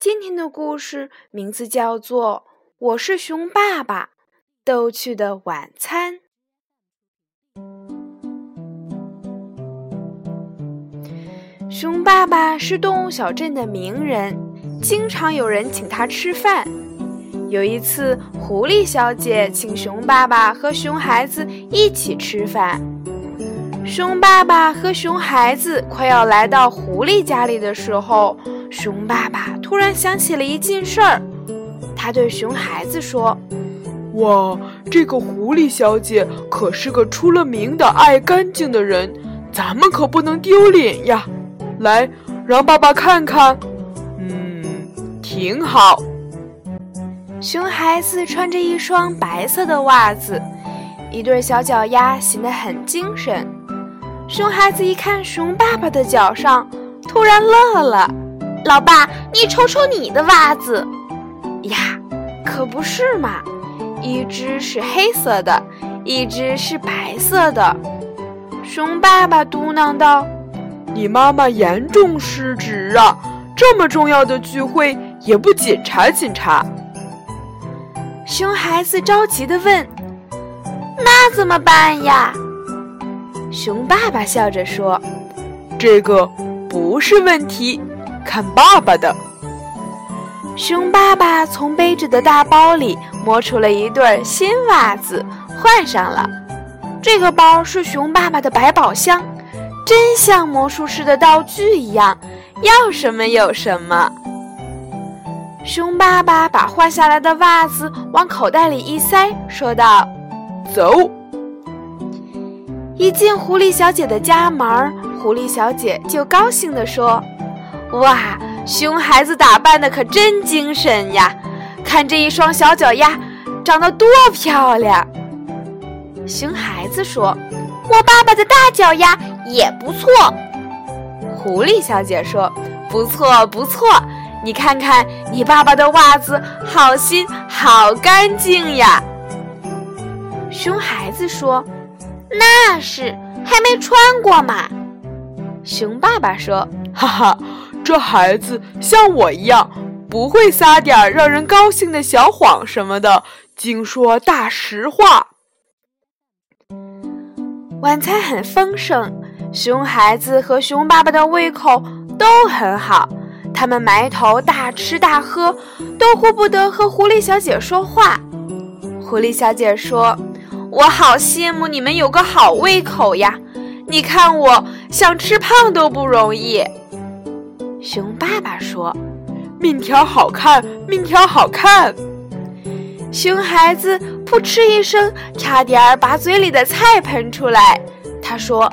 今天的故事名字叫做《我是熊爸爸》，逗趣的晚餐。熊爸爸是动物小镇的名人，经常有人请他吃饭。有一次，狐狸小姐请熊爸爸和熊孩子一起吃饭。熊爸爸和熊孩子快要来到狐狸家里的时候。熊爸爸突然想起了一件事儿，他对熊孩子说：“哇，这个狐狸小姐可是个出了名的爱干净的人，咱们可不能丢脸呀！来，让爸爸看看。嗯，挺好。”熊孩子穿着一双白色的袜子，一对小脚丫显得很精神。熊孩子一看熊爸爸的脚上，突然乐了。老爸，你瞅瞅你的袜子，呀，可不是嘛！一只是黑色的，一只是白色的。熊爸爸嘟囔道：“你妈妈严重失职啊！这么重要的聚会也不检查检查。”熊孩子着急地问：“那怎么办呀？”熊爸爸笑着说：“这个不是问题。”看爸爸的，熊爸爸从背着的大包里摸出了一对新袜子，换上了。这个包是熊爸爸的百宝箱，真像魔术师的道具一样，要什么有什么。熊爸爸把换下来的袜子往口袋里一塞，说道：“走。”一进狐狸小姐的家门，狐狸小姐就高兴地说。哇，熊孩子打扮的可真精神呀！看这一双小脚丫，长得多漂亮。熊孩子说：“我爸爸的大脚丫也不错。”狐狸小姐说：“不错不错，你看看你爸爸的袜子，好新好干净呀。”熊孩子说：“那是还没穿过嘛。”熊爸爸说：“哈哈。”这孩子像我一样，不会撒点让人高兴的小谎什么的，净说大实话。晚餐很丰盛，熊孩子和熊爸爸的胃口都很好，他们埋头大吃大喝，都顾不得和狐狸小姐说话。狐狸小姐说：“我好羡慕你们有个好胃口呀！你看我想吃胖都不容易。”熊爸爸说：“面条好看，面条好看。”熊孩子扑哧一声，差点儿把嘴里的菜喷出来。他说：“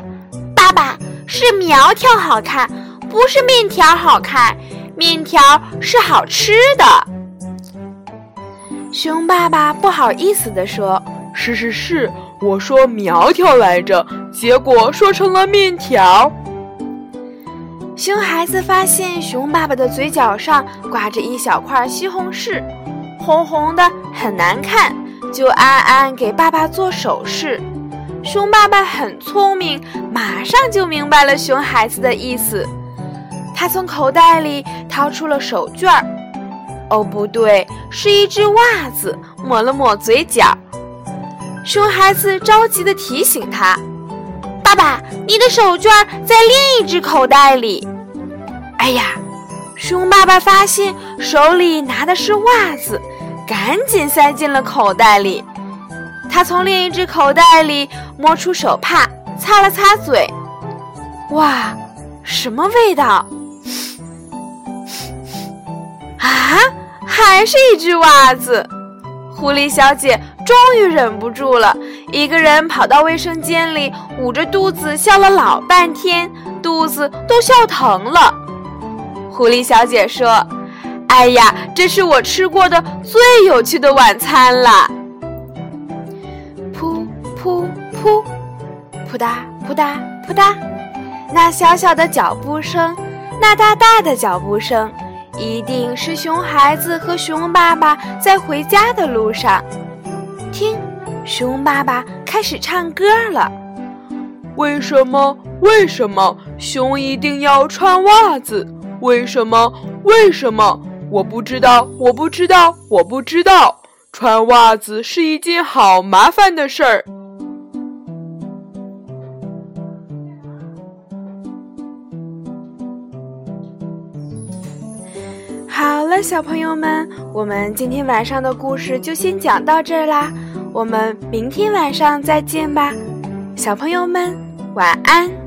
爸爸是苗条好看，不是面条好看。面条是好吃的。”熊爸爸不好意思地说：“是是是，我说苗条来着，结果说成了面条。”熊孩子发现熊爸爸的嘴角上挂着一小块西红柿，红红的很难看，就暗暗给爸爸做手势。熊爸爸很聪明，马上就明白了熊孩子的意思。他从口袋里掏出了手绢儿，哦，不对，是一只袜子，抹了抹嘴角。熊孩子着急地提醒他。爸爸，你的手绢在另一只口袋里。哎呀，熊爸爸发现手里拿的是袜子，赶紧塞进了口袋里。他从另一只口袋里摸出手帕，擦了擦嘴。哇，什么味道？啊，还是一只袜子。狐狸小姐终于忍不住了，一个人跑到卫生间里，捂着肚子笑了老半天，肚子都笑疼了。狐狸小姐说：“哎呀，这是我吃过的最有趣的晚餐了！噗噗噗，扑嗒扑嗒扑嗒，那小小的脚步声，那大大的脚步声，一定是熊孩子和熊爸爸在回家的路上。听，熊爸爸开始唱歌了。为什么？为什么熊一定要穿袜子？为什么？为什么？我不知道，我不知道，我不知道。穿袜子是一件好麻烦的事儿。好了，小朋友们，我们今天晚上的故事就先讲到这儿啦。我们明天晚上再见吧，小朋友们，晚安。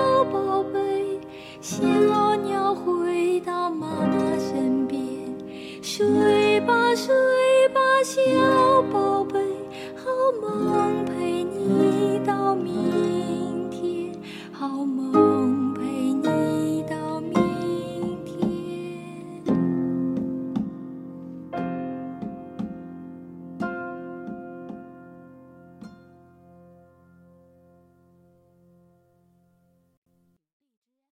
睡吧，睡吧，小，